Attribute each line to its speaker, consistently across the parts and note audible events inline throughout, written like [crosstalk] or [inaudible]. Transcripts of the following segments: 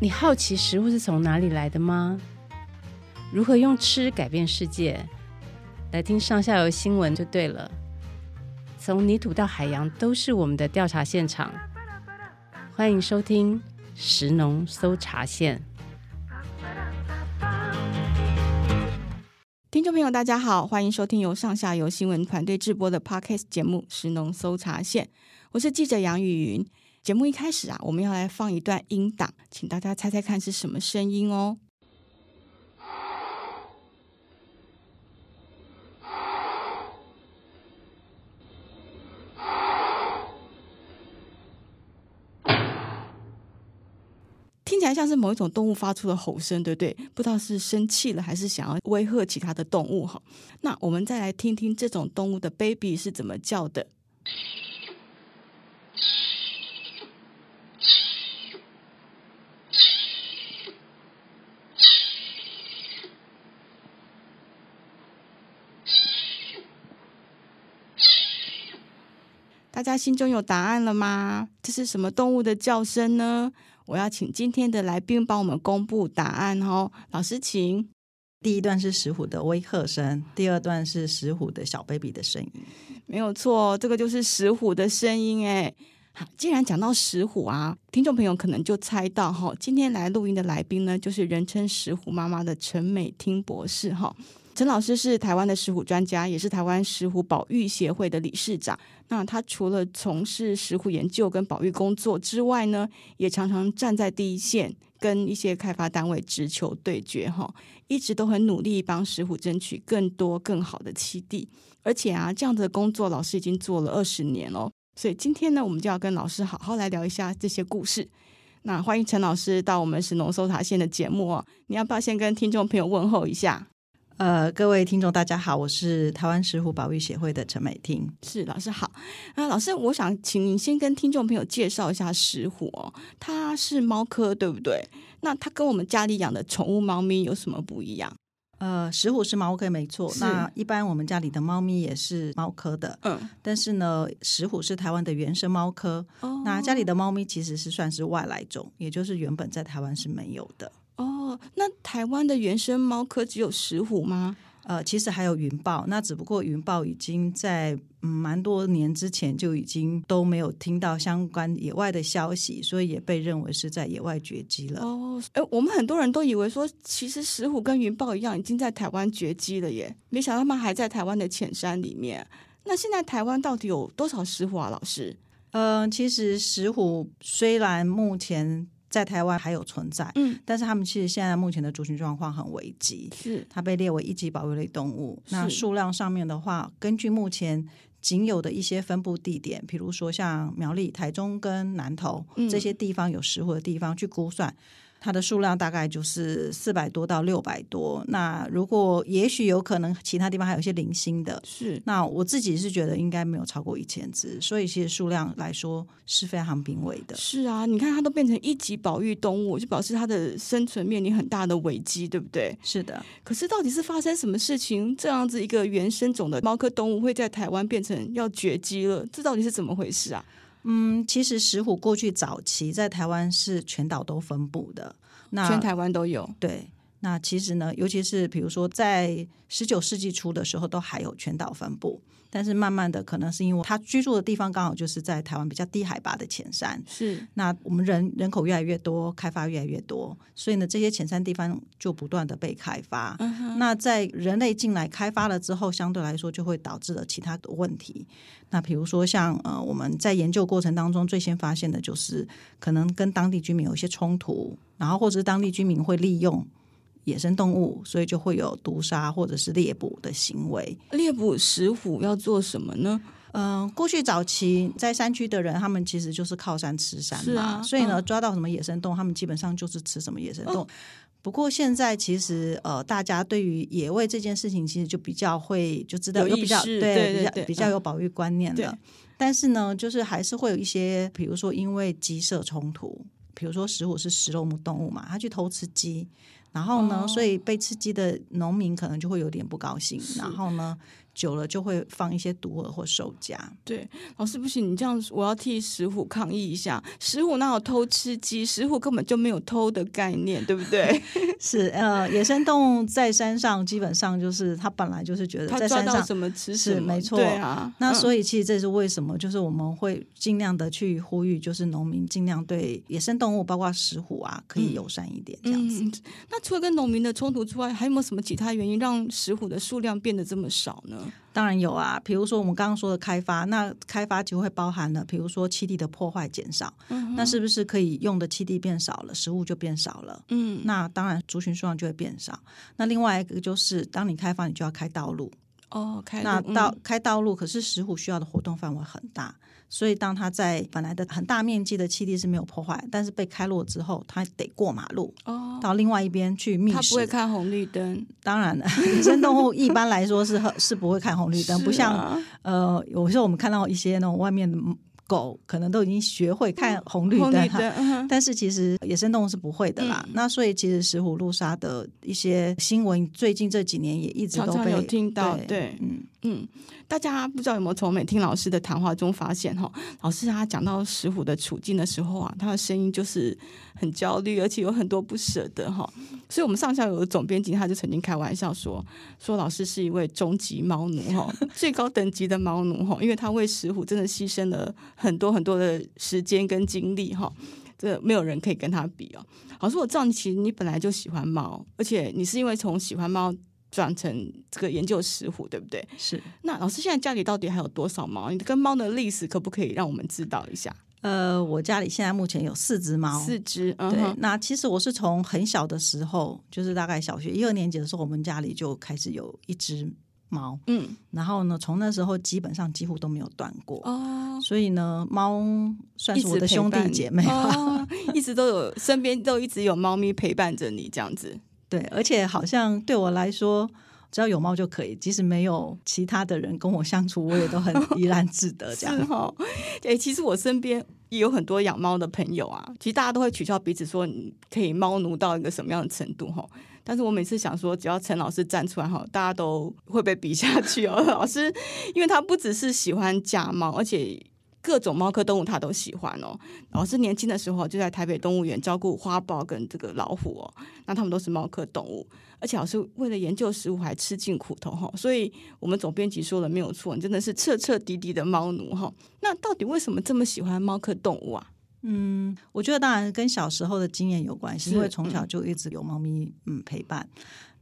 Speaker 1: 你好奇食物是从哪里来的吗？如何用吃改变世界？来听上下游新闻就对了。从泥土到海洋，都是我们的调查现场。欢迎收听食农搜查线。
Speaker 2: 听众朋友，大家好，欢迎收听由上下游新闻团队制播的 Podcast 节目《食农搜查线》，我是记者杨雨云。节目一开始啊，我们要来放一段音档，请大家猜猜看是什么声音哦。听起来像是某一种动物发出的吼声，对不对？不知道是生气了还是想要威吓其他的动物哈。那我们再来听听这种动物的 baby 是怎么叫的。家心中有答案了吗？这是什么动物的叫声呢？我要请今天的来宾帮我们公布答案哦。老师，请。
Speaker 3: 第一段是石虎的威吓声，第二段是石虎的小 baby 的声音。
Speaker 2: 没有错，这个就是石虎的声音诶。好，既然讲到石虎啊，听众朋友可能就猜到哈，今天来录音的来宾呢，就是人称石虎妈妈的陈美汀博士哈。陈老师是台湾的石虎专家，也是台湾石虎保育协会的理事长。那他除了从事石虎研究跟保育工作之外呢，也常常站在第一线，跟一些开发单位直球对决，哈，一直都很努力帮石虎争取更多更好的栖地。而且啊，这样的工作老师已经做了二十年了。所以今天呢，我们就要跟老师好好来聊一下这些故事。那欢迎陈老师到我们石农搜查线的节目哦。你要不要先跟听众朋友问候一下？
Speaker 3: 呃，各位听众，大家好，我是台湾石虎保育协会的陈美婷。
Speaker 2: 是老师好。那老师，我想请您先跟听众朋友介绍一下石虎哦。它是猫科，对不对？那它跟我们家里养的宠物猫咪有什么不一样？
Speaker 3: 呃，石虎是猫科没错。那一般我们家里的猫咪也是猫科的。嗯。但是呢，石虎是台湾的原生猫科。哦。那家里的猫咪其实是算是外来种，也就是原本在台湾是没有的。
Speaker 2: 哦，那台湾的原生猫科只有石虎吗？
Speaker 3: 呃，其实还有云豹，那只不过云豹已经在嗯蛮多年之前就已经都没有听到相关野外的消息，所以也被认为是在野外绝迹了。
Speaker 2: 哦，哎，我们很多人都以为说，其实石虎跟云豹一样，已经在台湾绝迹了耶，没想到他们还在台湾的浅山里面。那现在台湾到底有多少石虎啊，老师？
Speaker 3: 嗯、呃，其实石虎虽然目前。在台湾还有存在，嗯，但是他们其实现在目前的族群状况很危急，是它被列为一级保育类动物。那数量上面的话，根据目前仅有的一些分布地点，比如说像苗栗、台中跟南投、嗯、这些地方有石虎的地方去估算。它的数量大概就是四百多到六百多。那如果也许有可能，其他地方还有一些零星的。是。那我自己是觉得应该没有超过一千只，所以其实数量来说是非常濒危的。
Speaker 2: 是啊，你看它都变成一级保育动物，就表示它的生存面临很大的危机，对不对？
Speaker 3: 是的。
Speaker 2: 可是到底是发生什么事情，这样子一个原生种的猫科动物会在台湾变成要绝迹了？这到底是怎么回事啊？
Speaker 3: 嗯，其实石虎过去早期在台湾是全岛都分布的，那
Speaker 2: 全台湾都有。
Speaker 3: 对，那其实呢，尤其是比如说在十九世纪初的时候，都还有全岛分布。但是慢慢的，可能是因为他居住的地方刚好就是在台湾比较低海拔的前山，是那我们人人口越来越多，开发越来越多，所以呢，这些浅山地方就不断的被开发。嗯、那在人类进来开发了之后，相对来说就会导致了其他的问题。那比如说像呃，我们在研究过程当中最先发现的就是可能跟当地居民有一些冲突，然后或者是当地居民会利用。野生动物，所以就会有毒杀或者是猎捕的行为。
Speaker 2: 猎捕石虎要做什么呢？
Speaker 3: 嗯、呃，过去早期在山区的人，他们其实就是靠山吃山嘛，啊、所以呢，抓到什么野生动物，他们基本上就是吃什么野生动物。哦、不过现在其实呃，大家对于野味这件事情，其实就比较会就知道，有比较对，比较比较有保育观念的。嗯、但是呢，就是还是会有一些，比如说因为鸡舍冲突，比如说石虎是食肉目动物嘛，它去偷吃鸡。然后呢，哦、所以被刺激的农民可能就会有点不高兴。然后呢，久了就会放一些毒饵或兽夹。
Speaker 2: 对，老师不行，你这样我要替石虎抗议一下。石虎哪有偷吃鸡？石虎根本就没有偷的概念，对不对？[laughs]
Speaker 3: 是呃，野生动物在山上基本上就是它本来就是觉得在山上
Speaker 2: 什么吃什么，
Speaker 3: 是没错。
Speaker 2: 对啊，
Speaker 3: 那所以其实这是为什么，就是我们会尽量的去呼吁，就是农民尽量对野生动物，包括石虎啊，可以友善一点这样子。
Speaker 2: 嗯嗯、那除了跟农民的冲突之外，还有没有什么其他原因让石虎的数量变得这么少呢？
Speaker 3: 当然有啊，比如说我们刚刚说的开发，那开发就会包含了，比如说栖地的破坏减少，嗯，那是不是可以用的栖地变少了，食物就变少了？嗯，那当然族群数量就会变少。那另外一个就是，当你开发，你就要开道路
Speaker 2: 哦，开
Speaker 3: 那道、嗯、开道路，可是石虎需要的活动范围很大。所以，当它在本来的很大面积的栖地是没有破坏，但是被开落之后，它得过马路哦，到另外一边去觅食。它
Speaker 2: 不会看红绿灯。
Speaker 3: 当然了，[laughs] 野生动物一般来说是是不会看红绿灯，啊、不像呃，有时候我们看到一些那种外面的。狗可能都已经学会看红绿灯，但是其实野生动物是不会的啦。嗯、那所以其实石虎路杀的一些新闻，最近这几年也一直都被
Speaker 2: 常常有听到。对，对嗯嗯，大家不知道有没有从美听老师的谈话中发现哈，老师他讲到石虎的处境的时候啊，他的声音就是很焦虑，而且有很多不舍得哈。所以，我们上下游的总编辑他就曾经开玩笑说，说老师是一位终极猫奴哈，[laughs] 最高等级的猫奴哈，因为他为石虎真的牺牲了。很多很多的时间跟精力哈，这没有人可以跟他比哦。老师，我知道你其实你本来就喜欢猫，而且你是因为从喜欢猫转成这个研究石虎，对不对？
Speaker 3: 是。
Speaker 2: 那老师现在家里到底还有多少猫？你跟猫的历史可不可以让我们知道一下？
Speaker 3: 呃，我家里现在目前有四只猫，
Speaker 2: 四只。嗯、
Speaker 3: 对，那其实我是从很小的时候，就是大概小学一二年级的时候，我们家里就开始有一只。猫，嗯，然后呢，从那时候基本上几乎都没有断过哦，所以呢，猫算是我的兄弟姐妹吧，
Speaker 2: 哦，[laughs] 一直都有身边都一直有猫咪陪伴着你这样子，
Speaker 3: 对，而且好像对我来说，只要有猫就可以，即使没有其他的人跟我相处，我也都很怡然自得这样。[laughs]
Speaker 2: 哈，哎，其实我身边也有很多养猫的朋友啊，其实大家都会取笑彼此说，你可以猫奴到一个什么样的程度哈。但是我每次想说，只要陈老师站出来哈，大家都会被比下去哦。[laughs] 老师，因为他不只是喜欢家猫，而且各种猫科动物他都喜欢哦。老师年轻的时候就在台北动物园照顾花豹跟这个老虎哦，那他们都是猫科动物，而且老师为了研究食物还吃尽苦头哈。所以我们总编辑说的没有错，你真的是彻彻底底的猫奴哈。那到底为什么这么喜欢猫科动物啊？
Speaker 3: 嗯，我觉得当然跟小时候的经验有关系，因为从小就一直有猫咪嗯陪伴。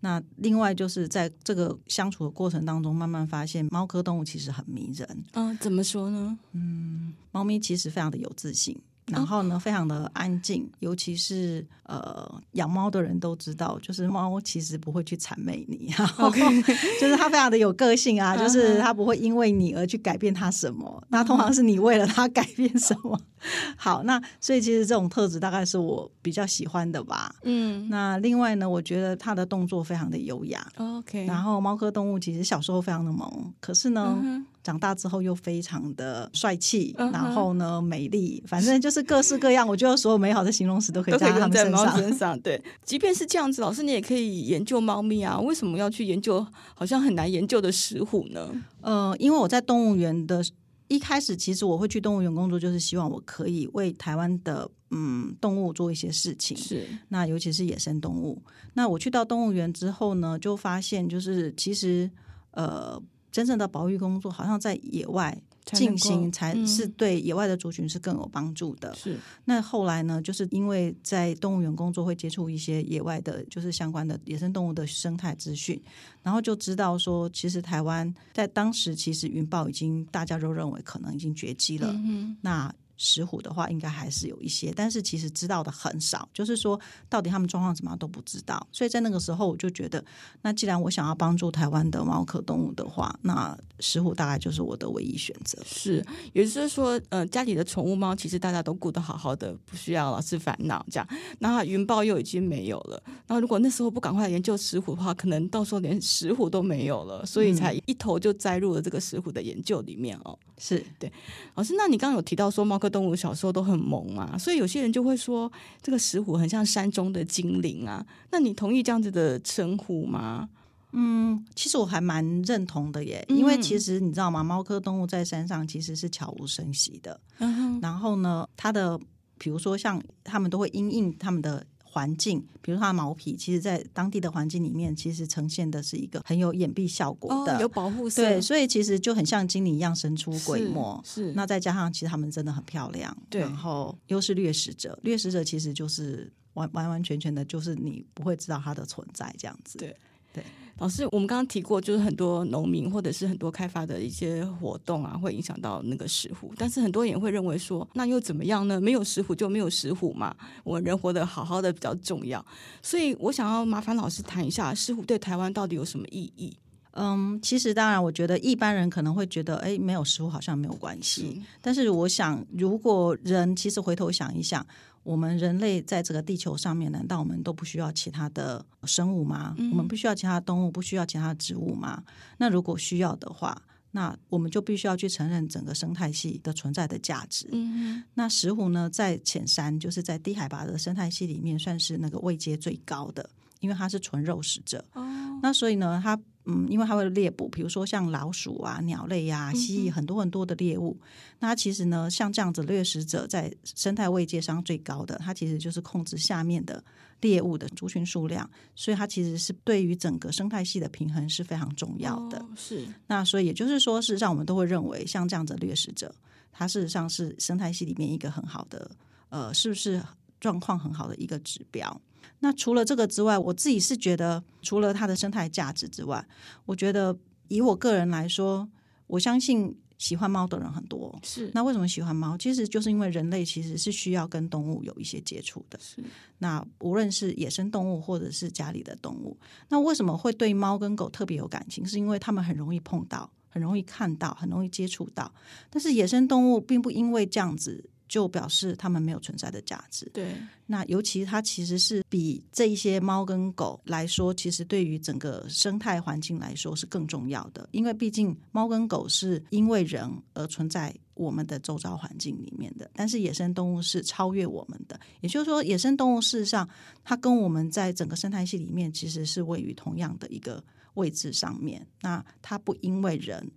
Speaker 3: 那另外就是在这个相处的过程当中，慢慢发现猫科动物其实很迷人。
Speaker 2: 嗯，怎么说呢？
Speaker 3: 嗯，猫咪其实非常的有自信。然后呢，非常的安静，尤其是呃，养猫的人都知道，就是猫其实不会去谄媚你，Okay. [laughs] 就是它非常的有个性啊，就是它不会因为你而去改变它什么，那通常是你为了它改变什么。[laughs] 好，那所以其实这种特质大概是我比较喜欢的吧。嗯，那另外呢，我觉得它的动作非常的优雅。
Speaker 2: OK，
Speaker 3: 然后猫科动物其实小时候非常的萌，可是呢。嗯长大之后又非常的帅气，uh. 然后呢，美丽，反正就是各式各样。我觉得所有美好的形容词都可以在他们身上。
Speaker 2: 身上对，即便是这样子，老师你也可以研究猫咪啊。为什么要去研究好像很难研究的石虎呢？
Speaker 3: 呃，因为我在动物园的一开始，其实我会去动物园工作，就是希望我可以为台湾的嗯动物做一些事情。
Speaker 2: 是，
Speaker 3: 那尤其是野生动物。那我去到动物园之后呢，就发现就是其实呃。真正的保育工作，好像在野外进行，才是对野外的族群是更有帮助的。
Speaker 2: 是。
Speaker 3: 那后来呢，就是因为在动物园工作，会接触一些野外的，就是相关的野生动物的生态资讯，然后就知道说，其实台湾在当时，其实云豹已经大家都认为可能已经绝迹了。嗯。那石虎的话，应该还是有一些，但是其实知道的很少，就是说到底他们状况怎么样都不知道。所以在那个时候，我就觉得，那既然我想要帮助台湾的猫科动物的话，那石虎大概就是我的唯一选择。
Speaker 2: 是，也就是说，呃，家里的宠物猫其实大家都顾得好好的，不需要老是烦恼这样。那云豹又已经没有了，然后如果那时候不赶快研究石虎的话，可能到时候连石虎都没有了，所以才一头就栽入了这个石虎的研究里面哦。
Speaker 3: 是
Speaker 2: 对，老师，那你刚刚有提到说猫科动物小时候都很萌啊，所以有些人就会说这个石虎很像山中的精灵啊。那你同意这样子的称呼吗？
Speaker 3: 嗯，其实我还蛮认同的耶，因为其实你知道吗？猫科动物在山上其实是悄无声息的。嗯。然后呢，它的比如说像它们都会因应它们的环境，比如它的毛皮，其实在当地的环境里面，其实呈现的是一个很有掩蔽效果的，
Speaker 2: 哦、有保护色。
Speaker 3: 对，所以其实就很像精灵一样神出鬼没。
Speaker 2: 是。是
Speaker 3: 那再加上其实它们真的很漂亮。对。然后又是掠食者，掠食者其实就是完完完全全的，就是你不会知道它的存在这样子。
Speaker 2: 对。
Speaker 3: 对。
Speaker 2: 老师，我们刚刚提过，就是很多农民或者是很多开发的一些活动啊，会影响到那个石虎。但是很多人也会认为说，那又怎么样呢？没有石虎就没有石虎嘛，我们人活得好好的比较重要。所以我想要麻烦老师谈一下，石虎对台湾到底有什么意义？
Speaker 3: 嗯，其实当然，我觉得一般人可能会觉得，哎，没有石虎好像没有关系。但是我想，如果人其实回头想一想。我们人类在这个地球上面，难道我们都不需要其他的生物吗？嗯、我们不需要其他的动物，不需要其他的植物吗？那如果需要的话，那我们就必须要去承认整个生态系的存在的价值。嗯、那石虎呢，在浅山，就是在低海拔的生态系里面，算是那个位阶最高的，因为它是纯肉食者。哦、那所以呢，它。嗯，因为它会猎捕，比如说像老鼠啊、鸟类呀、啊、蜥蜴，很多很多的猎物。那其实呢，像这样子掠食者在生态位阶上最高的，它其实就是控制下面的猎物的族群数量，所以它其实是对于整个生态系的平衡是非常重要的。
Speaker 2: 哦、是。
Speaker 3: 那所以也就是说，事实上我们都会认为，像这样子掠食者，它事实上是生态系里面一个很好的，呃，是不是状况很好的一个指标？那除了这个之外，我自己是觉得，除了它的生态价值之外，我觉得以我个人来说，我相信喜欢猫的人很多。
Speaker 2: 是。
Speaker 3: 那为什么喜欢猫？其实就是因为人类其实是需要跟动物有一些接触的。
Speaker 2: 是。
Speaker 3: 那无论是野生动物或者是家里的动物，那为什么会对猫跟狗特别有感情？是因为它们很容易碰到，很容易看到，很容易接触到。但是野生动物并不因为这样子。就表示它们没有存在的价值。
Speaker 2: 对，
Speaker 3: 那尤其它其实是比这一些猫跟狗来说，其实对于整个生态环境来说是更重要的。因为毕竟猫跟狗是因为人而存在我们的周遭环境里面的，但是野生动物是超越我们的。也就是说，野生动物事实上它跟我们在整个生态系里面其实是位于同样的一个位置上面。那它不因为人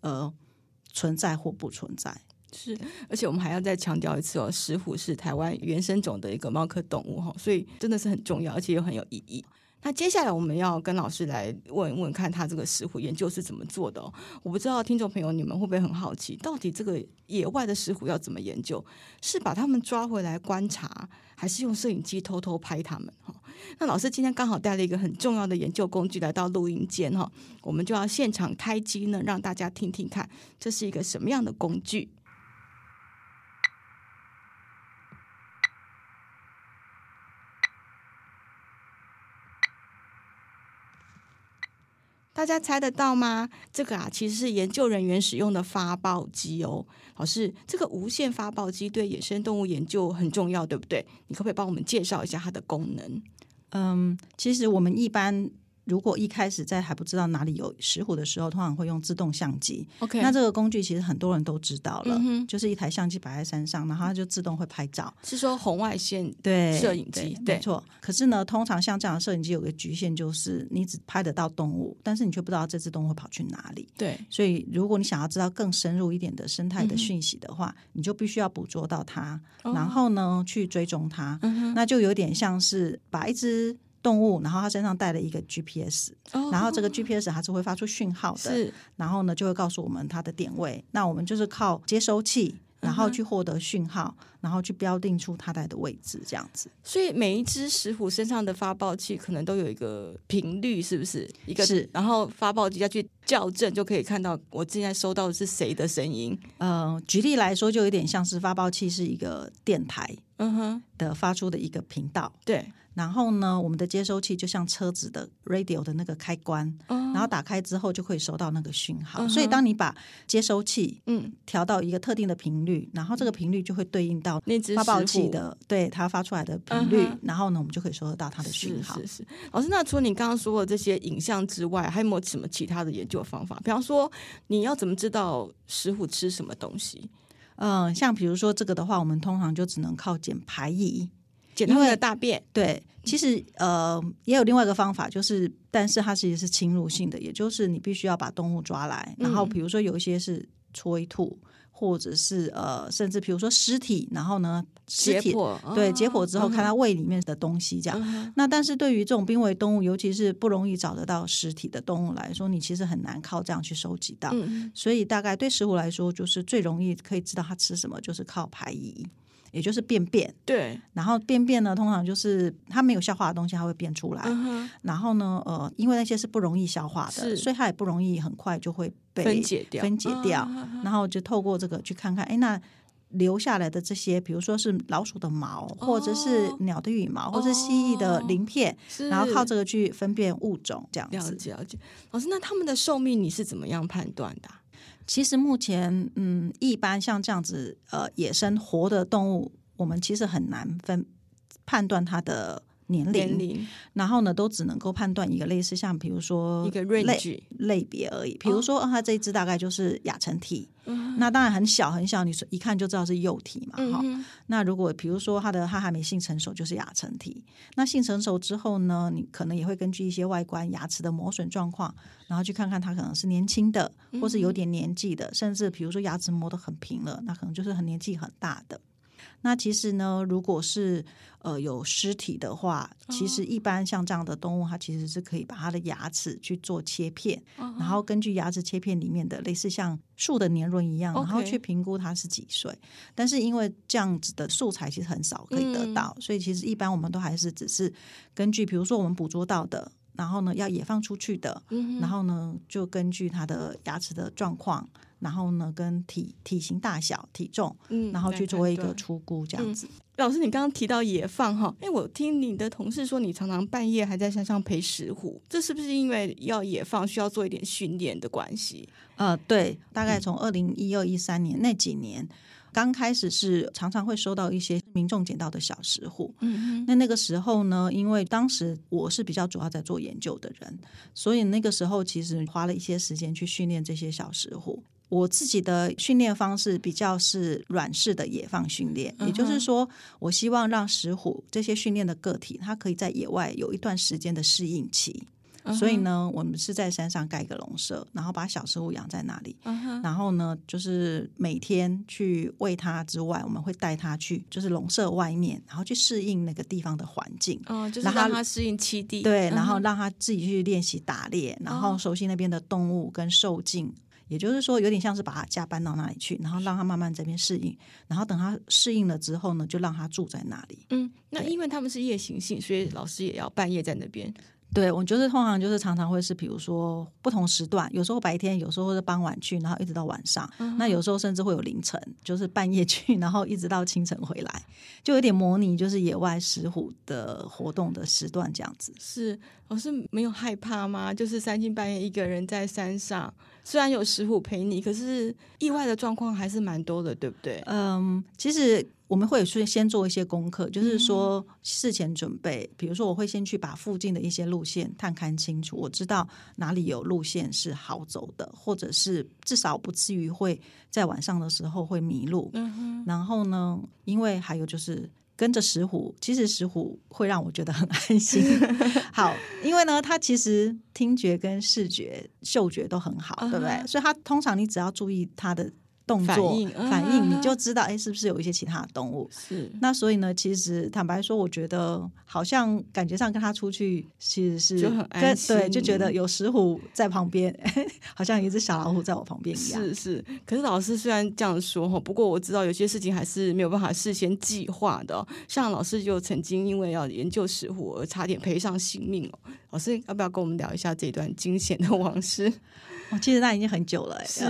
Speaker 3: 而存在或不存在。
Speaker 2: 是，而且我们还要再强调一次哦，石虎是台湾原生种的一个猫科动物哈，所以真的是很重要，而且又很有意义。那接下来我们要跟老师来问问看，他这个石虎研究是怎么做的哦？我不知道听众朋友你们会不会很好奇，到底这个野外的石虎要怎么研究？是把他们抓回来观察，还是用摄影机偷偷拍他们？哈，那老师今天刚好带了一个很重要的研究工具来到录音间哈，我们就要现场开机呢，让大家听听看，这是一个什么样的工具？大家猜得到吗？这个啊，其实是研究人员使用的发报机哦。老师，这个无线发报机对野生动物研究很重要，对不对？你可不可以帮我们介绍一下它的功能？
Speaker 3: 嗯，其实我们一般。如果一开始在还不知道哪里有石虎的时候，通常会用自动相机。
Speaker 2: OK，
Speaker 3: 那这个工具其实很多人都知道了，
Speaker 2: 嗯、
Speaker 3: 就是一台相机摆在山上，然后它就自动会拍照。
Speaker 2: 是说红外线
Speaker 3: 对
Speaker 2: 摄影机？
Speaker 3: 对，没错。可是呢，通常像这样的摄影机有个局限，就是你只拍得到动物，但是你却不知道这只动物会跑去哪里。
Speaker 2: 对，
Speaker 3: 所以如果你想要知道更深入一点的生态的讯息的话，嗯、你就必须要捕捉到它，然后呢、哦、去追踪它。嗯、哼那就有点像是把一只。动物，然后它身上带了一个 GPS，、哦、然后这个 GPS 它是会发出讯号的，
Speaker 2: 是
Speaker 3: 然后呢就会告诉我们它的点位。那我们就是靠接收器，然后去获得讯号，然后去标定出它在的位置，这样子。
Speaker 2: 所以每一只石虎身上的发报器可能都有一个频率，是不是？一个
Speaker 3: 是，
Speaker 2: 然后发报机再去校正，就可以看到我现在收到的是谁的声音。
Speaker 3: 呃，举例来说，就有点像是发报器是一个电台，嗯哼的发出的一个频道，
Speaker 2: 对。
Speaker 3: 然后呢，我们的接收器就像车子的 radio 的那个开关，哦、然后打开之后就可以收到那个讯号。嗯、所以当你把接收器嗯调到一个特定的频率，嗯、然后这个频率就会对应到发报器的对它发出来的频率，嗯、然后呢，我们就可以收得到它的讯号。
Speaker 2: 是是是。老师，那除了你刚刚说的这些影像之外，还有没有什么其他的研究方法？比方说，你要怎么知道石虎吃什么东西？
Speaker 3: 嗯、呃，像比如说这个的话，我们通常就只能靠捡排遗。
Speaker 2: 捡它们的大便，
Speaker 3: 对，其实呃也有另外一个方法，就是但是它其实是侵入性的，也就是你必须要把动物抓来，然后比如说有一些是催吐。或者是呃，甚至比如说尸体，然后呢，尸体
Speaker 2: 解剖
Speaker 3: 对解剖之后看它胃里面的东西，这样。
Speaker 2: 嗯、
Speaker 3: 那但是对于这种濒危动物，尤其是不容易找得到尸体的动物来说，你其实很难靠这样去收集到。
Speaker 2: 嗯、
Speaker 3: 所以大概对食虎来说，就是最容易可以知道它吃什么，就是靠排遗。也就是便便，
Speaker 2: 对，
Speaker 3: 然后便便呢，通常就是它没有消化的东西，它会便出来。
Speaker 2: 嗯、
Speaker 3: 然后呢，呃，因为那些是不容易消化的，所以它也不容易很快就会被
Speaker 2: 分解掉。
Speaker 3: 分解掉，嗯、然后就透过这个去看看，哎，那留下来的这些，比如说是老鼠的毛，哦、或者是鸟的羽毛，哦、或者是蜥蜴的鳞片，然后靠这个去分辨物种，这样子。
Speaker 2: 了解，了解。老师，那他们的寿命你是怎么样判断的？
Speaker 3: 其实目前，嗯，一般像这样子，呃，野生活的动物，我们其实很难分判断它的年龄，
Speaker 2: 年龄
Speaker 3: 然后呢，都只能够判断一个类似像，比如说
Speaker 2: 一个 range
Speaker 3: 类别而已。比如说，哦、它这一只大概就是亚成体，嗯、那当然很小很小，你一看就知道是幼体嘛，哈、嗯。那如果比如说它的它还没性成熟，就是亚成体。那性成熟之后呢，你可能也会根据一些外观、牙齿的磨损状况。然后去看看它可能是年轻的，或是有点年纪的，嗯、甚至比如说牙齿磨得很平了，那可能就是很年纪很大的。那其实呢，如果是呃有尸体的话，其实一般像这样的动物，它其实是可以把它的牙齿去做切片，哦、然后根据牙齿切片里面的类似像树的年轮一样，然后去评估它是几岁。但是因为这样子的素材其实很少可以得到，嗯、所以其实一般我们都还是只是根据，比如说我们捕捉到的。然后呢，要野放出去的，嗯、然后呢，就根据它的牙齿的状况，然后呢，跟体体型大小、体重，嗯，然后去做一个出估，这样子。
Speaker 2: 嗯、老师，你刚刚提到野放哈，哎，我听你的同事说，你常常半夜还在山上陪石虎，这是不是因为要野放需要做一点训练的关系？
Speaker 3: 呃，对，大概从二零一二一三年那几年。刚开始是常常会收到一些民众捡到的小石虎，嗯哼，那那个时候呢，因为当时我是比较主要在做研究的人，所以那个时候其实花了一些时间去训练这些小石虎。我自己的训练方式比较是软式的野放训练，也就是说，我希望让石虎这些训练的个体，它可以在野外有一段时间的适应期。所以呢，我们是在山上盖一个笼舍，然后把小石虎养在那里。Uh huh. 然后呢，就是每天去喂它之外，我们会带它去，就是笼舍外面，然后去适应那个地方的环境。
Speaker 2: 哦，uh, 就是让它适应栖地。
Speaker 3: 对，然后让它自己去练习打猎，uh. 然后熟悉那边的动物跟兽径。也就是说，有点像是把他家搬到那里去，然后让他慢慢这边适应，然后等他适应了之后呢，就让他住在那里。
Speaker 2: 嗯，那因为他们是夜行性，所以老师也要半夜在那边。
Speaker 3: 对，我就是通常就是常常会是，比如说不同时段，有时候白天，有时候是傍晚去，然后一直到晚上。嗯、那有时候甚至会有凌晨，就是半夜去，然后一直到清晨回来，就有点模拟就是野外石虎的活动的时段这样子。
Speaker 2: 是，我是没有害怕吗？就是三更半夜一个人在山上，虽然有石虎陪你，可是意外的状况还是蛮多的，对不对？
Speaker 3: 嗯，其实。我们会去先做一些功课，就是说事前准备。比如说，我会先去把附近的一些路线探勘清楚，我知道哪里有路线是好走的，或者是至少不至于会在晚上的时候会迷路。嗯。然后呢，因为还有就是跟着石虎，其实石虎会让我觉得很安心。[laughs] 好，因为呢，它其实听觉跟视觉、嗅觉都很好，对不对？所以它通常你只要注意它的。动作反应，反应你就知道，哎，是不是有一些其他的动物？
Speaker 2: 是。
Speaker 3: 那所以呢，其实坦白说，我觉得好像感觉上跟他出去，其实是
Speaker 2: 就很安心，
Speaker 3: 对，就觉得有石虎在旁边，[laughs] 好像有一只小老虎在我旁边一样。
Speaker 2: 是是。可是老师虽然这样说哈，不过我知道有些事情还是没有办法事先计划的。像老师就曾经因为要研究石虎而差点赔上性命哦。老师要不要跟我们聊一下这段惊险的往事？
Speaker 3: 我记得那已经很久了，
Speaker 2: 是。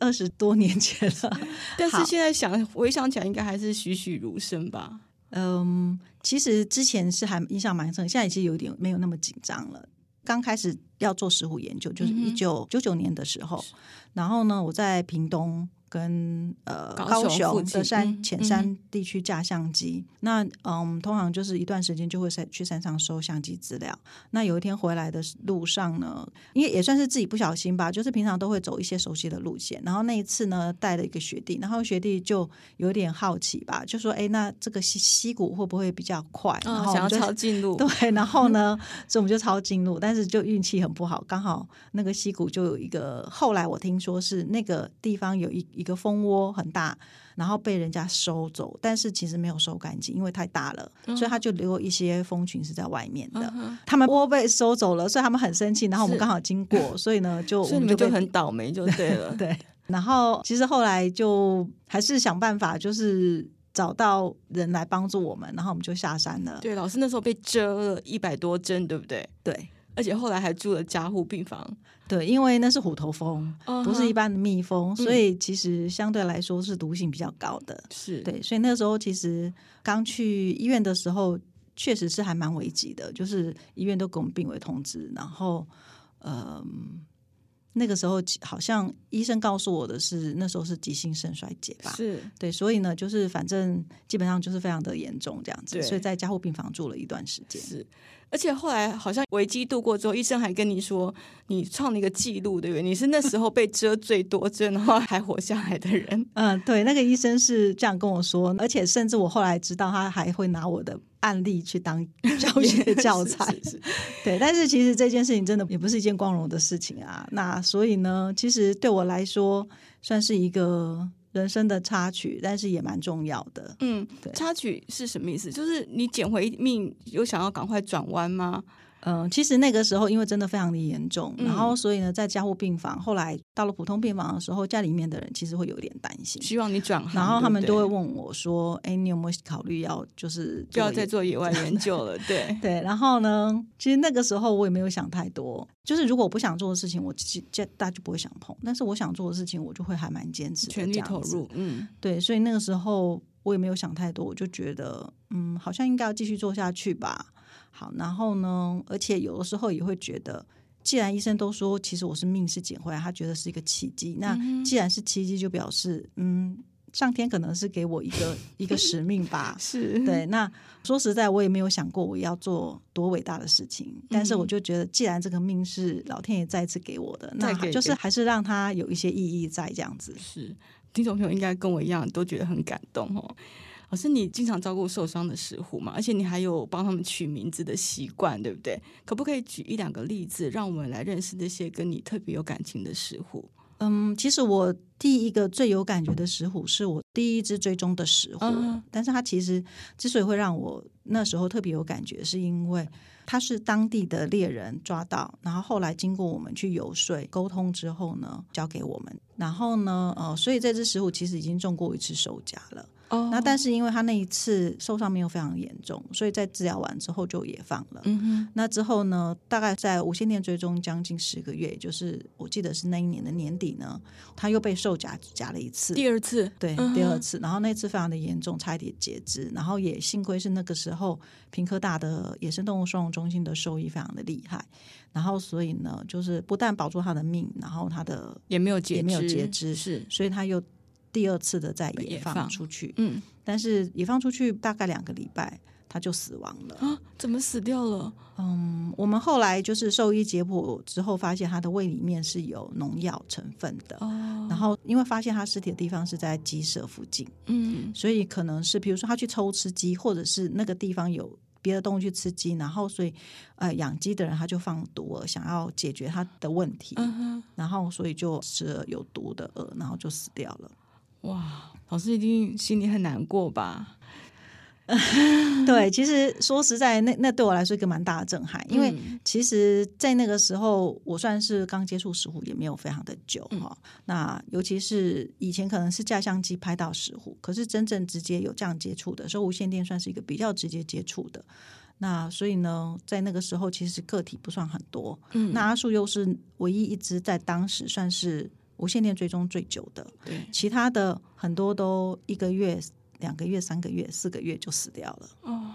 Speaker 3: 二十多年前了，[laughs]
Speaker 2: 但是现在想回想起来，应该还是栩栩如生吧。
Speaker 3: 嗯，其实之前是还印象蛮深，现在其实有点没有那么紧张了。刚开始要做石虎研究，就是一九九九年的时候，嗯、然后呢，我在屏东跟呃
Speaker 2: 高
Speaker 3: 高
Speaker 2: 雄
Speaker 3: 的山
Speaker 2: 嗯
Speaker 3: 浅山地区架相机。那嗯，通常就是一段时间就会在去山上收相机资料。那有一天回来的路上呢，因为也算是自己不小心吧，就是平常都会走一些熟悉的路线。然后那一次呢，带了一个学弟，然后学弟就有点好奇吧，就说：“哎，那这个溪溪谷会不会比较快？”
Speaker 2: 哦、
Speaker 3: 然后
Speaker 2: 想要抄近路，[laughs]
Speaker 3: 对，然后呢，所以我们就抄近路，但是就运气很不好，刚好那个溪谷就有一个。后来我听说是那个地方有一一个蜂窝很大，然后被人家收走，但是其实没有收干净，因为太大了，嗯、所以他就留一些蜂群是在外面的。嗯、他们窝被收走了，所以他们很生气。然后我们刚好经过，所以呢，就 [laughs]
Speaker 2: 所以你们就很倒霉，就对了。[laughs]
Speaker 3: 对，然后其实后来就还是想办法，就是找到人来帮助我们，然后我们就下山了。
Speaker 2: 对，老师那时候被蛰了一百多针，对不对？
Speaker 3: 对。
Speaker 2: 而且后来还住了加护病房，
Speaker 3: 对，因为那是虎头蜂，uh huh. 不是一般的蜜蜂，所以其实相对来说是毒性比较高的。
Speaker 2: 是
Speaker 3: 对，所以那个时候其实刚去医院的时候，确实是还蛮危急的，就是医院都给我们病危通知，然后，嗯、呃，那个时候好像医生告诉我的是，那时候是急性肾衰竭吧？
Speaker 2: 是
Speaker 3: 对，所以呢，就是反正基本上就是非常的严重这样子，所以在加护病房住了一段时间。
Speaker 2: 是。而且后来好像危机度过之后，医生还跟你说，你创了一个记录，对不对？你是那时候被蛰最多针，然后还活下来的人。
Speaker 3: 嗯，对，那个医生是这样跟我说，而且甚至我后来知道，他还会拿我的案例去当教 [laughs] 学教材。
Speaker 2: 是是是
Speaker 3: 对，但是其实这件事情真的也不是一件光荣的事情啊。那所以呢，其实对我来说算是一个。人生的插曲，但是也蛮重要的。
Speaker 2: 嗯，
Speaker 3: 对，
Speaker 2: 插曲是什么意思？就是你捡回命，有想要赶快转弯吗？
Speaker 3: 嗯，其实那个时候因为真的非常的严重，
Speaker 2: 嗯、
Speaker 3: 然后所以呢，在加护病房，后来到了普通病房的时候，家里面的人其实会有点担心，
Speaker 2: 希望你转行，
Speaker 3: 然后他们都会问我说：“哎，你有没有考虑要就是
Speaker 2: 不要再做野外研究了？”对 [laughs]
Speaker 3: 对，然后呢，其实那个时候我也没有想太多，就是如果我不想做的事情，我其实大家就不会想碰；但是我想做的事情，我就会还蛮坚持，
Speaker 2: 全力投入。嗯，
Speaker 3: 对，所以那个时候我也没有想太多，我就觉得嗯，好像应该要继续做下去吧。好，然后呢，而且有的时候也会觉得，既然医生都说，其实我是命是捡回来，他觉得是一个奇迹。那既然是奇迹，就表示嗯，上天可能是给我一个一个使命吧。[laughs]
Speaker 2: 是
Speaker 3: 对。那说实在，我也没有想过我要做多伟大的事情，但是我就觉得，既然这个命是老天爷再次给我的，那就是还是让他有一些意义在这样子。
Speaker 2: 是，听众朋友应该跟我一样，都觉得很感动哦。老师，你经常照顾受伤的石虎嘛？而且你还有帮他们取名字的习惯，对不对？可不可以举一两个例子，让我们来认识那些跟你特别有感情的石虎？
Speaker 3: 嗯，其实我第一个最有感觉的石虎是我第一只追踪的石虎，嗯、但是它其实之所以会让我那时候特别有感觉，是因为它是当地的猎人抓到，然后后来经过我们去游说沟通之后呢，交给我们，然后呢，呃，所以这只石虎其实已经中过一次收甲了。哦，那但是因为他那一次受伤没有非常严重，所以在治疗完之后就也放了。嗯哼，那之后呢，大概在无线电追踪将近十个月，就是我记得是那一年的年底呢，他又被兽夹夹了一次，
Speaker 2: 第二次，
Speaker 3: 对，嗯、第二次，然后那次非常的严重，差一点截肢，然后也幸亏是那个时候平科大的野生动物收容中心的兽医非常的厉害，然后所以呢，就是不但保住他的命，然后他的
Speaker 2: 也没有截肢，
Speaker 3: 也没有截肢，
Speaker 2: 是，
Speaker 3: 所以他又。第二次的再野放出去，
Speaker 2: 嗯，
Speaker 3: 但是野放出去大概两个礼拜，他就死亡了
Speaker 2: 啊？怎么死掉了？
Speaker 3: 嗯，我们后来就是兽医解剖之后，发现他的胃里面是有农药成分的哦。然后因为发现他尸体的地方是在鸡舍附近，嗯，所以可能是比如说他去抽吃鸡，或者是那个地方有别的动物去吃鸡，然后所以呃养鸡的人他就放毒饵，想要解决他的问题，嗯，然后所以就吃了有毒的饵，然后就死掉了。
Speaker 2: 哇，老师一定心里很难过吧？[laughs]
Speaker 3: 对，其实说实在，那那对我来说一个蛮大的震撼，因为其实，在那个时候，我算是刚接触石虎，也没有非常的久哈。嗯、那尤其是以前可能是架相机拍到石虎，可是真正直接有这样接触的，所以无线电算是一个比较直接接触的。那所以呢，在那个时候，其实个体不算很多。嗯，那阿树又是唯一一只在当时算是。无线电追踪最久的，
Speaker 2: 对，
Speaker 3: 其他的很多都一个月、两个月、三个月、四个月就死掉了。
Speaker 2: 哦，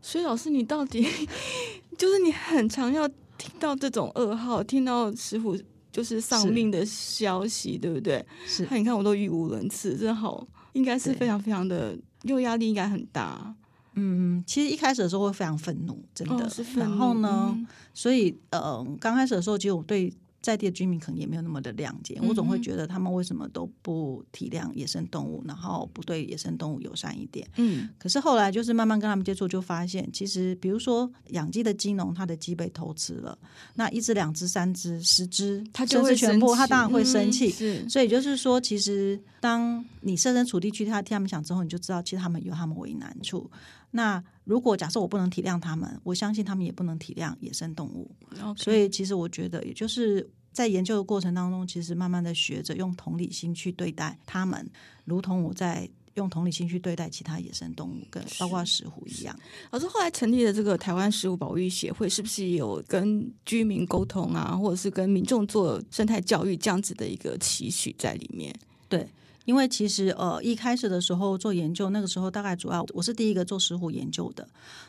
Speaker 2: 所以老师，你到底 [laughs] 就是你很常要听到这种噩耗，听到师傅就是丧命的消息，对不对？
Speaker 3: 是，
Speaker 2: 那你看我都语无伦次，真的好，应该是非常非常的，又压力应该很大。
Speaker 3: 嗯，其实一开始的时候会非常愤怒，真的。
Speaker 2: 哦、
Speaker 3: 然后呢，嗯、所以呃，刚开始的时候，其实我对。在地的居民可能也没有那么的谅解，我总会觉得他们为什么都不体谅野生动物，然后不对野生动物友善一点。嗯，可是后来就是慢慢跟他们接触，就发现其实比如说养鸡的鸡农，他的鸡被偷吃了，那一只、两只、三只、十只，他就会全部，他当然会生气。是，所以就是说，其实当你设身处地去替他替他们想之后，你就知道其实他们有他们为难处。那如果假设我不能体谅他们，我相信他们也不能体谅野生动物。所以其实我觉得，也就是在研究的过程当中，其实慢慢的学着用同理心去对待他们，如同我在用同理心去对待其他野生动物，跟包括石虎一样。
Speaker 2: 老师后来成立的这个台湾石虎保育协会，是不是也有跟居民沟通啊，或者是跟民众做生态教育这样子的一个期许在里面？
Speaker 3: 对。因为其实呃一开始的时候做研究，那个时候大概主要我是第一个做石虎研究的，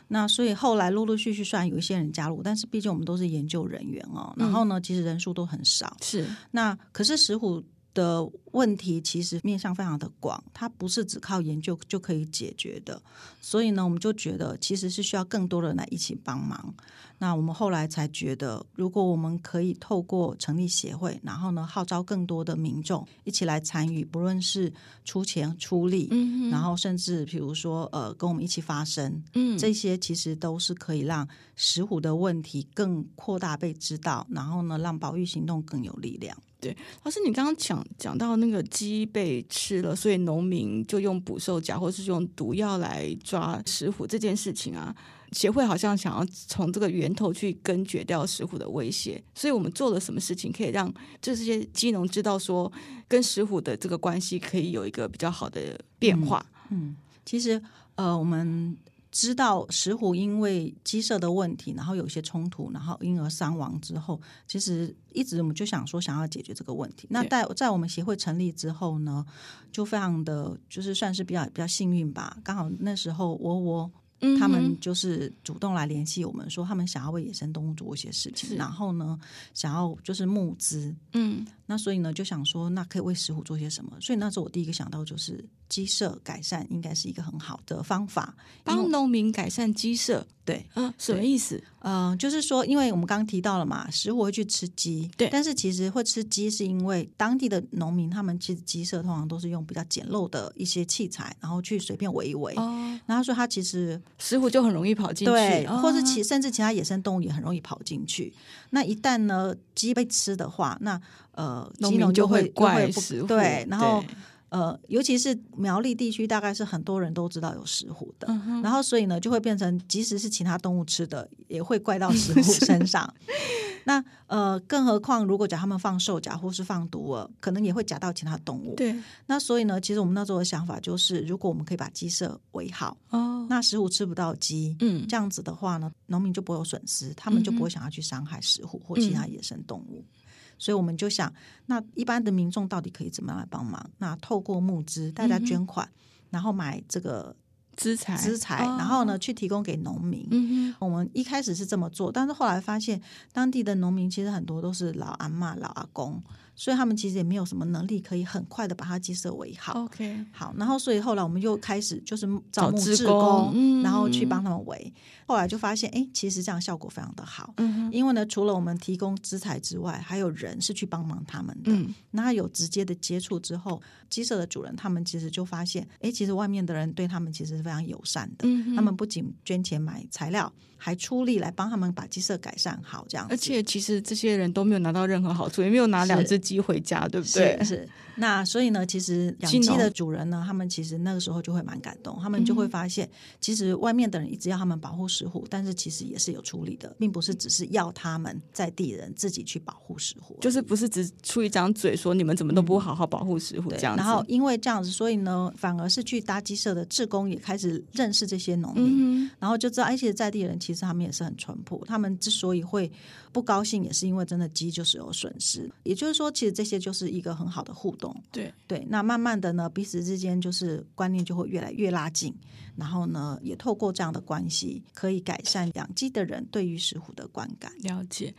Speaker 3: 那所以后来陆陆续续虽然有一些人加入，但是毕竟我们都是研究人员哦，然后呢其实人数都很少，
Speaker 2: 是。
Speaker 3: 那可是石虎的问题其实面向非常的广，它不是只靠研究就可以解决的，所以呢我们就觉得其实是需要更多人来一起帮忙。那我们后来才觉得，如果我们可以透过成立协会，然后呢，号召更多的民众一起来参与，不论是出钱出力，嗯，然后甚至比如说呃，跟我们一起发声，嗯，这些其实都是可以让石虎的问题更扩大被知道，然后呢，让保育行动更有力量。
Speaker 2: 对，老师，你刚刚讲讲到那个鸡被吃了，所以农民就用捕兽夹或是用毒药来抓石虎这件事情啊。协会好像想要从这个源头去根绝掉石虎的威胁，所以我们做了什么事情可以让这些鸡农知道说，跟石虎的这个关系可以有一个比较好的变化？
Speaker 3: 嗯，嗯，其实呃，我们知道石虎因为鸡舍的问题，然后有一些冲突，然后因而伤亡之后，其实一直我们就想说想要解决这个问题。那在在我们协会成立之后呢，就非常的就是算是比较比较幸运吧，刚好那时候我我。他们就是主动来联系我们，说他们想要为野生动物做一些事情，然后呢，想要就是募资，嗯，那所以呢就想说，那可以为石虎做些什么？所以那时候我第一个想到就是鸡舍改善，应该是一个很好的方法，
Speaker 2: 帮农民改善鸡舍。
Speaker 3: 对，
Speaker 2: 嗯，什么意思？
Speaker 3: 嗯、呃，就是说，因为我们刚刚提到了嘛，食虎会去吃鸡，
Speaker 2: 对，
Speaker 3: 但是其实会吃鸡是因为当地的农民他们其实鸡舍通常都是用比较简陋的一些器材，然后去随便围一围，哦，然后说它其实
Speaker 2: 石虎就很容易跑进去，
Speaker 3: 对，哦、或是其甚至其他野生动物也很容易跑进去。那一旦呢鸡被吃的话，那呃，鸡农就会
Speaker 2: 怪石虎，
Speaker 3: 对，然后。呃，尤其是苗栗地区，大概是很多人都知道有石虎的，嗯、然后所以呢，就会变成即使是其他动物吃的，也会怪到石虎身上。[laughs] 那呃，更何况如果讲他们放兽夹或是放毒饵，可能也会夹到其他动物。
Speaker 2: 对。
Speaker 3: 那所以呢，其实我们那时候的想法就是，如果我们可以把鸡舍围好，哦，那石虎吃不到鸡，嗯，这样子的话呢，农民就不会有损失，他们就不会想要去伤害石虎或其他野生动物。嗯所以我们就想，那一般的民众到底可以怎么样来帮忙？那透过募资，大家捐款，嗯、然后买这个
Speaker 2: 资材，
Speaker 3: 资材，然后呢，去提供给农民。嗯、我们一开始是这么做，但是后来发现，当地的农民其实很多都是老阿妈、老阿公。所以他们其实也没有什么能力可以很快的把它鸡舍围好。
Speaker 2: OK，
Speaker 3: 好，然后所以后来我们又开始就是找木志工，嗯、然后去帮他们围。后来就发现，哎，其实这样效果非常的好。嗯哼，因为呢，除了我们提供资材之外，还有人是去帮忙他们的。嗯，那有直接的接触之后，鸡舍的主人他们其实就发现，哎，其实外面的人对他们其实是非常友善的。嗯哼，他们不仅捐钱买材料，还出力来帮他们把鸡舍改善好，这样。
Speaker 2: 而且其实这些人都没有拿到任何好处，也没有拿两只。鸡回家，对不对？
Speaker 3: 是，是。那所以呢，其实养鸡的主人呢，他们其实那个时候就会蛮感动，他们就会发现，其实外面的人一直要他们保护石虎，但是其实也是有出力的，并不是只是要他们在地人自己去保护石虎，
Speaker 2: 就是不是只出一张嘴说你们怎么都不好好保护石虎这样子。
Speaker 3: 然后因为这样子，所以呢，反而是去搭鸡舍的志工也开始认识这些农民，然后就知道，而且在地人其实他们也是很淳朴，他们之所以会不高兴，也是因为真的鸡就是有损失，也就是说，其实这些就是一个很好的互动。
Speaker 2: 对
Speaker 3: 对，那慢慢的呢，彼此之间就是观念就会越来越拉近，然后呢，也透过这样的关系，可以改善养鸡的人对于石虎的观感。
Speaker 2: 了解。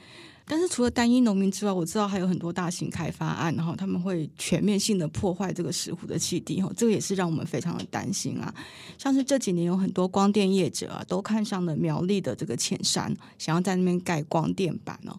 Speaker 2: 但是除了单一农民之外，我知道还有很多大型开发案，然后他们会全面性的破坏这个石斛的气地，哈，这个也是让我们非常的担心啊。像是这几年有很多光电业者啊，都看上了苗栗的这个浅山，想要在那边盖光电板哦。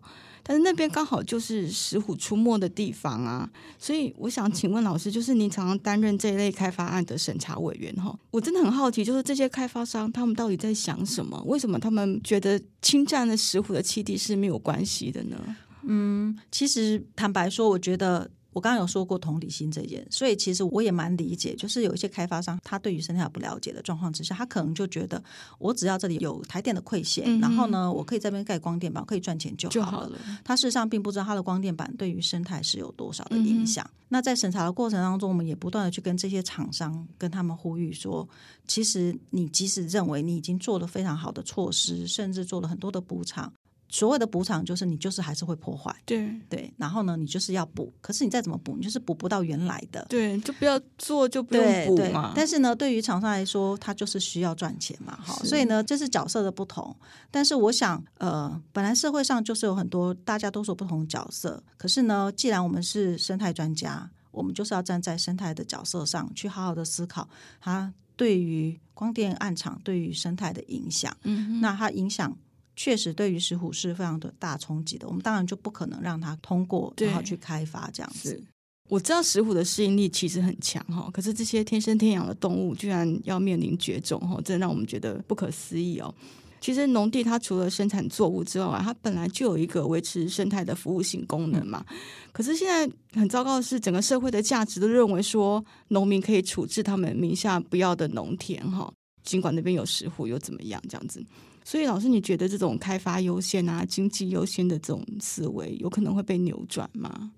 Speaker 2: 但是那边刚好就是石虎出没的地方啊，所以我想请问老师，就是您常常担任这一类开发案的审查委员哈，我真的很好奇，就是这些开发商他们到底在想什么？为什么他们觉得侵占了石虎的栖地是没有关系的呢？
Speaker 3: 嗯，其实坦白说，我觉得。我刚刚有说过同理心这件，所以其实我也蛮理解，就是有一些开发商，他对于生态不了解的状况之下，他可能就觉得，我只要这里有台电的馈线，嗯、然后呢，我可以在这边盖光电板，可以赚钱就好了。就好了。他事实上并不知道他的光电板对于生态是有多少的影响。嗯、那在审查的过程当中，我们也不断的去跟这些厂商跟他们呼吁说，其实你即使认为你已经做了非常好的措施，甚至做了很多的补偿。所谓的补偿就是你就是还是会破坏，
Speaker 2: 对
Speaker 3: 对，然后呢，你就是要补，可是你再怎么补，你就是补不到原来的，
Speaker 2: 对，就不要做就不用补嘛。
Speaker 3: 但是呢，对于厂商来说，他就是需要赚钱嘛，哈，所以呢，这是角色的不同。但是我想，呃，本来社会上就是有很多大家都说不同角色，可是呢，既然我们是生态专家，我们就是要站在生态的角色上去好好的思考它对于光电暗场对于生态的影响，那它影响。确实，对于石虎是非常的大冲击的。我们当然就不可能让它通过，然后去开发这样子。
Speaker 2: 我知道石虎的适应力其实很强哈，可是这些天生天养的动物居然要面临绝种哈，真的让我们觉得不可思议哦。其实农地它除了生产作物之外，它本来就有一个维持生态的服务性功能嘛。可是现在很糟糕的是，整个社会的价值都认为说，农民可以处置他们名下不要的农田哈，尽管那边有石虎又怎么样这样子。所以，老师，你觉得这种开发优先啊、经济优先的这种思维，有可能会被扭转吗？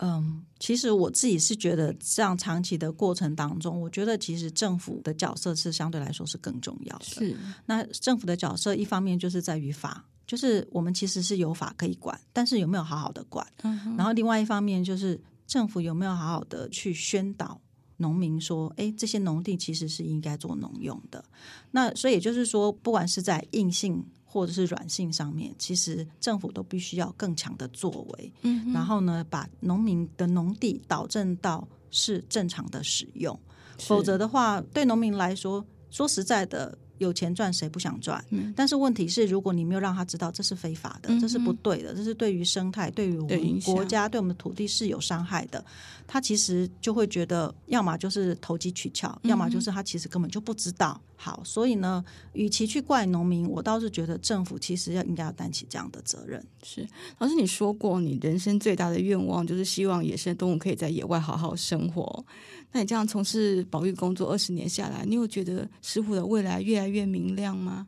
Speaker 3: 嗯，其实我自己是觉得，这样长期的过程当中，我觉得其实政府的角色是相对来说是更重要的。
Speaker 2: 是，
Speaker 3: 那政府的角色一方面就是在于法，就是我们其实是有法可以管，但是有没有好好的管？嗯。然后另外一方面就是政府有没有好好的去宣导。农民说：“哎，这些农地其实是应该做农用的。那所以也就是说，不管是在硬性或者是软性上面，其实政府都必须要更强的作为。嗯，然后呢，把农民的农地导正到是正常的使用。否则的话，对农民来说，说实在的。”有钱赚，谁不想赚？嗯、但是问题是，如果你没有让他知道这是非法的，嗯、这是不对的，这是对于生态、对于我们国家、对，我们的土地是有伤害的，他其实就会觉得，要么就是投机取巧，嗯、要么就是他其实根本就不知道。好，所以呢，与其去怪农民，我倒是觉得政府其实要应该要担起这样的责任。
Speaker 2: 是，老师你说过，你人生最大的愿望就是希望野生动物可以在野外好好生活。那你这样从事保育工作二十年下来，你有觉得石虎的未来越来越明亮吗？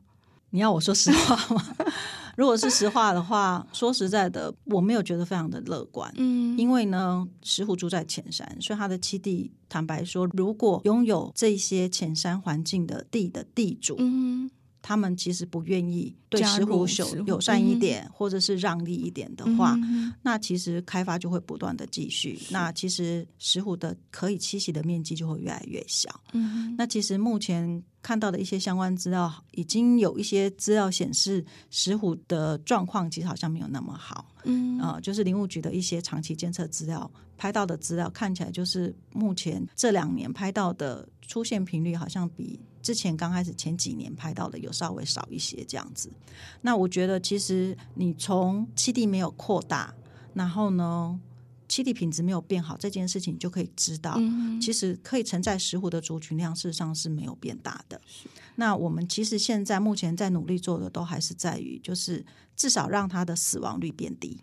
Speaker 3: 你要我说实话吗？[laughs] 如果是实话的话，说实在的，我没有觉得非常的乐观。嗯，因为呢，石虎住在浅山，所以他的七弟，坦白说，如果拥有这些浅山环境的地的地主，嗯。他们其实不愿意对石虎友友善一点，或者是让利一点的话，嗯、那其实开发就会不断的继续。那其实石虎的可以栖息的面积就会越来越小。嗯、那其实目前看到的一些相关资料，已经有一些资料显示，石虎的状况其实好像没有那么好。嗯啊、呃，就是林务局的一些长期监测资料拍到的资料，看起来就是目前这两年拍到的出现频率好像比。之前刚开始前几年拍到的有稍微少一些这样子，那我觉得其实你从七地没有扩大，然后呢，气地品质没有变好这件事情，就可以知道，嗯、其实可以承载石斛的族群量事实上是没有变大的。那我们其实现在目前在努力做的都还是在于，就是至少让它的死亡率变低。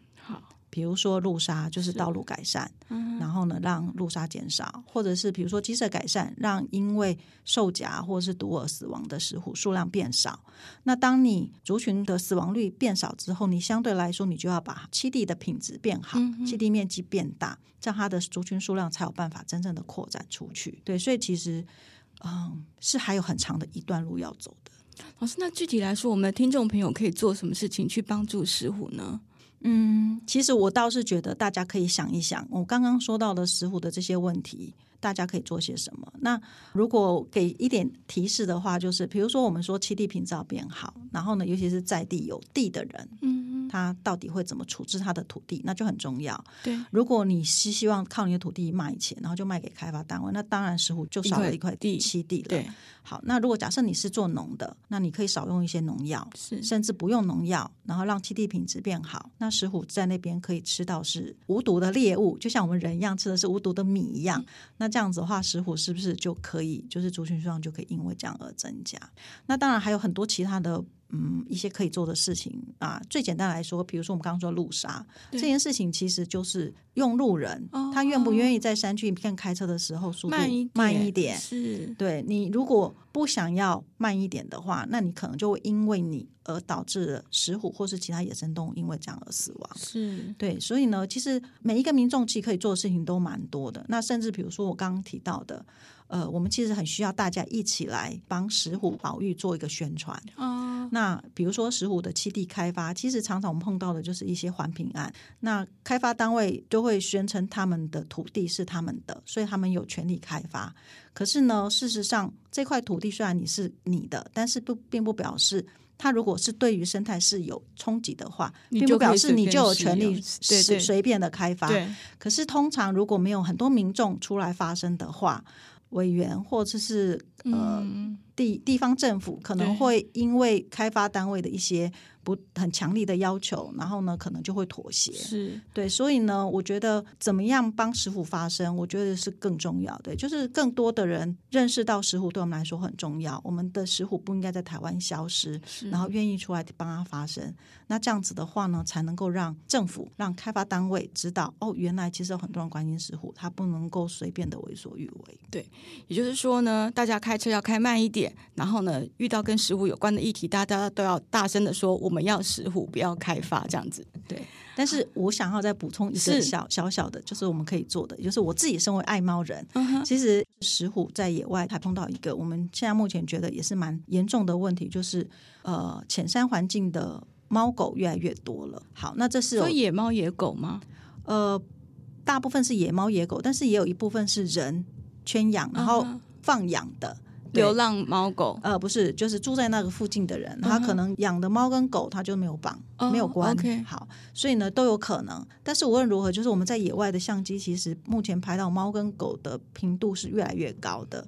Speaker 3: 好。比如说路沙就是道路改善，嗯、然后呢让路沙减少，或者是比如说鸡舍改善，让因为受夹或者是毒饵死亡的石虎数量变少。那当你族群的死亡率变少之后，你相对来说你就要把栖地的品质变好，嗯、栖地面积变大，这样它的族群数量才有办法真正的扩展出去。对，所以其实嗯是还有很长的一段路要走的。
Speaker 2: 老师，那具体来说，我们的听众朋友可以做什么事情去帮助石虎呢？
Speaker 3: 嗯，其实我倒是觉得大家可以想一想，我刚刚说到的石虎的这些问题，大家可以做些什么？那如果给一点提示的话，就是比如说我们说七地平照变好，然后呢，尤其是在地有地的人，嗯，它到底会怎么处置它的土地，那就很重要。
Speaker 2: 对，
Speaker 3: 如果你是希望靠你的土地卖钱，然后就卖给开发单位，那当然石虎就少了一块地栖地了。
Speaker 2: 对，
Speaker 3: 好，那如果假设你是做农的，那你可以少用一些农药，
Speaker 2: 是
Speaker 3: 甚至不用农药，然后让栖地品质变好，那石虎在那边可以吃到是无毒的猎物，就像我们人一样吃的是无毒的米一样。嗯、那这样子的话，石虎是不是就可以，就是族群数量就可以因为这样而增加？那当然还有很多其他的。嗯，一些可以做的事情啊，最简单来说，比如说我们刚刚说路杀这件事情，其实就是用路人，哦、他愿不愿意在山区片开车的时候速度慢一点，慢一点
Speaker 2: 是
Speaker 3: 对你如果不想要慢一点的话，那你可能就会因为你而导致了石虎或是其他野生动物因为这样而死亡。
Speaker 2: 是
Speaker 3: 对，所以呢，其实每一个民众其实可以做的事情都蛮多的。那甚至比如说我刚刚提到的。呃，我们其实很需要大家一起来帮石虎保育做一个宣传。
Speaker 2: 哦，
Speaker 3: 那比如说石虎的七地开发，其实常常我们碰到的就是一些环评案。那开发单位就会宣称他们的土地是他们的，所以他们有权利开发。可是呢，事实上这块土地虽然你是你的，但是不并不表示它如果是对于生态是有冲击的话，并不表示你就有权利随随便的开发。
Speaker 2: 对。
Speaker 3: 可是通常如果没有很多民众出来发声的话，委员或者是呃、嗯、地地方政府可能会因为开发单位的一些不很强力的要求，然后呢可能就会妥协。
Speaker 2: 是
Speaker 3: 对，所以呢，我觉得怎么样帮石虎发声，我觉得是更重要的，就是更多的人认识到石虎对我们来说很重要。我们的石虎不应该在台湾消失，然后愿意出来帮他发声。那这样子的话呢，才能够让政府、让开发单位知道，哦，原来其实有很多人关心石虎，他不能够随便的为所欲为。
Speaker 2: 对，也就是说呢，大家开车要开慢一点，然后呢，遇到跟石虎有关的议题，大家都要大声的说，我们要石虎，不要开发这样子。
Speaker 3: 对，但是我想要再补充一个小小小的，就是我们可以做的，就是我自己身为爱猫人，
Speaker 2: 嗯、
Speaker 3: 其实石虎在野外还碰到一个我们现在目前觉得也是蛮严重的问题，就是呃，浅山环境的。猫狗越来越多了。好，那这是有
Speaker 2: 野猫野狗吗？
Speaker 3: 呃，大部分是野猫野狗，但是也有一部分是人圈养，然后放养的、uh. 流浪猫狗。呃，不是，就是住在那个附近的人，他可能养的猫跟狗他就没有绑，uh. 没有关。
Speaker 2: Uh okay.
Speaker 3: 好，所以呢都有可能。但是无论如何，就是我们在野外的相机，其实目前拍到猫跟狗的频度是越来越高的。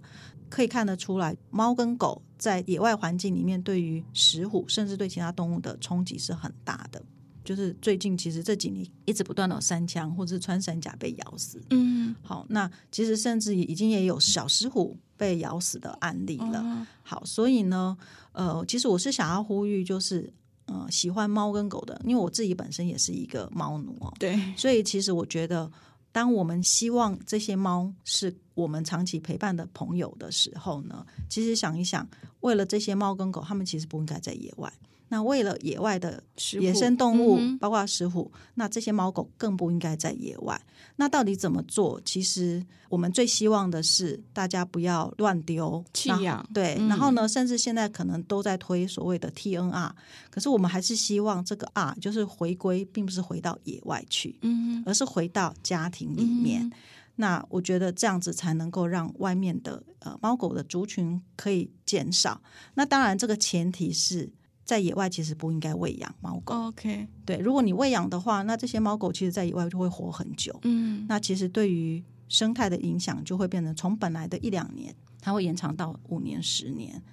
Speaker 3: 可以看得出来，猫跟狗在野外环境里面，对于石虎甚至对其他动物的冲击是很大的。就是最近其实这几年一直不断的有山羌或者是穿山甲被咬死。
Speaker 2: 嗯，
Speaker 3: 好，那其实甚至已经也有小石虎被咬死的案例了。嗯、好，所以呢，呃，其实我是想要呼吁，就是呃，喜欢猫跟狗的，因为我自己本身也是一个猫奴哦。
Speaker 2: 对，
Speaker 3: 所以其实我觉得。当我们希望这些猫是我们长期陪伴的朋友的时候呢，其实想一想，为了这些猫跟狗，他们其实不应该在野外。那为了野外的野生动物，嗯、包括石虎，那这些猫狗更不应该在野外。那到底怎么做？其实我们最希望的是大家不要乱丢
Speaker 2: 弃养。
Speaker 3: 对、嗯，然后呢，甚至现在可能都在推所谓的 TNR，可是我们还是希望这个 R 就是回归，并不是回到野外去，
Speaker 2: 嗯，
Speaker 3: 而是回到家庭里面。嗯、那我觉得这样子才能够让外面的呃猫狗的族群可以减少。那当然，这个前提是。在野外其实不应该喂养猫狗。
Speaker 2: OK，
Speaker 3: 对，如果你喂养的话，那这些猫狗其实在野外就会活很久。
Speaker 2: 嗯，
Speaker 3: 那其实对于生态的影响就会变成从本来的一两年，它会延长到五年、十年。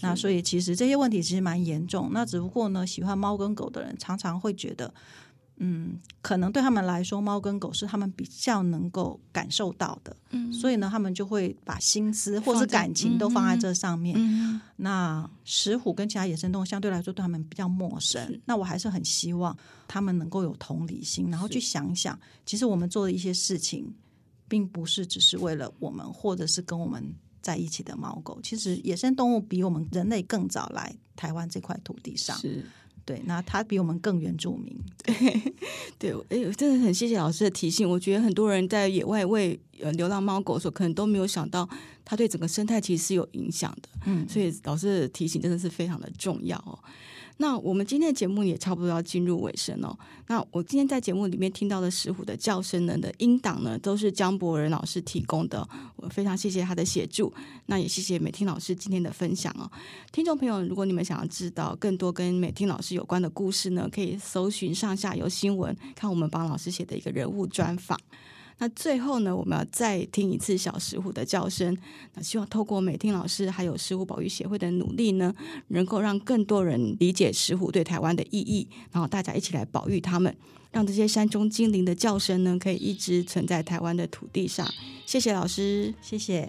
Speaker 3: 那所以其实这些问题其实蛮严重。那只不过呢，喜欢猫跟狗的人常常会觉得。嗯，可能对他们来说，猫跟狗是他们比较能够感受到的，
Speaker 2: 嗯，
Speaker 3: 所以呢，他们就会把心思或是感情都放在这上面。
Speaker 2: 嗯，
Speaker 3: 那石虎跟其他野生动物相对来说对他们比较陌生，那我还是很希望他们能够有同理心，然后去想想，其实我们做的一些事情，并不是只是为了我们，或者是跟我们在一起的猫狗。其实野生动物比我们人类更早来台湾这块土地上。
Speaker 2: 是。
Speaker 3: 对，那他比我们更原住民。
Speaker 2: 对，[laughs] 对，哎，真的很谢谢老师的提醒。我觉得很多人在野外喂呃流浪猫狗的时候，可能都没有想到，它对整个生态其实是有影响的。
Speaker 3: 嗯，
Speaker 2: 所以老师的提醒真的是非常的重要哦。那我们今天的节目也差不多要进入尾声哦。那我今天在节目里面听到的石虎的叫声呢的音档呢，都是姜博仁老师提供的，我非常谢谢他的协助。那也谢谢美婷老师今天的分享哦。听众朋友，如果你们想要知道更多跟美婷老师有关的故事呢，可以搜寻上下游新闻，看我们帮老师写的一个人物专访。那最后呢，我们要再听一次小石虎的叫声。那希望透过美听老师还有石虎保育协会的努力呢，能够让更多人理解石虎对台湾的意义，然后大家一起来保育它们，让这些山中精灵的叫声呢，可以一直存在台湾的土地上。谢谢老师，
Speaker 3: 谢谢。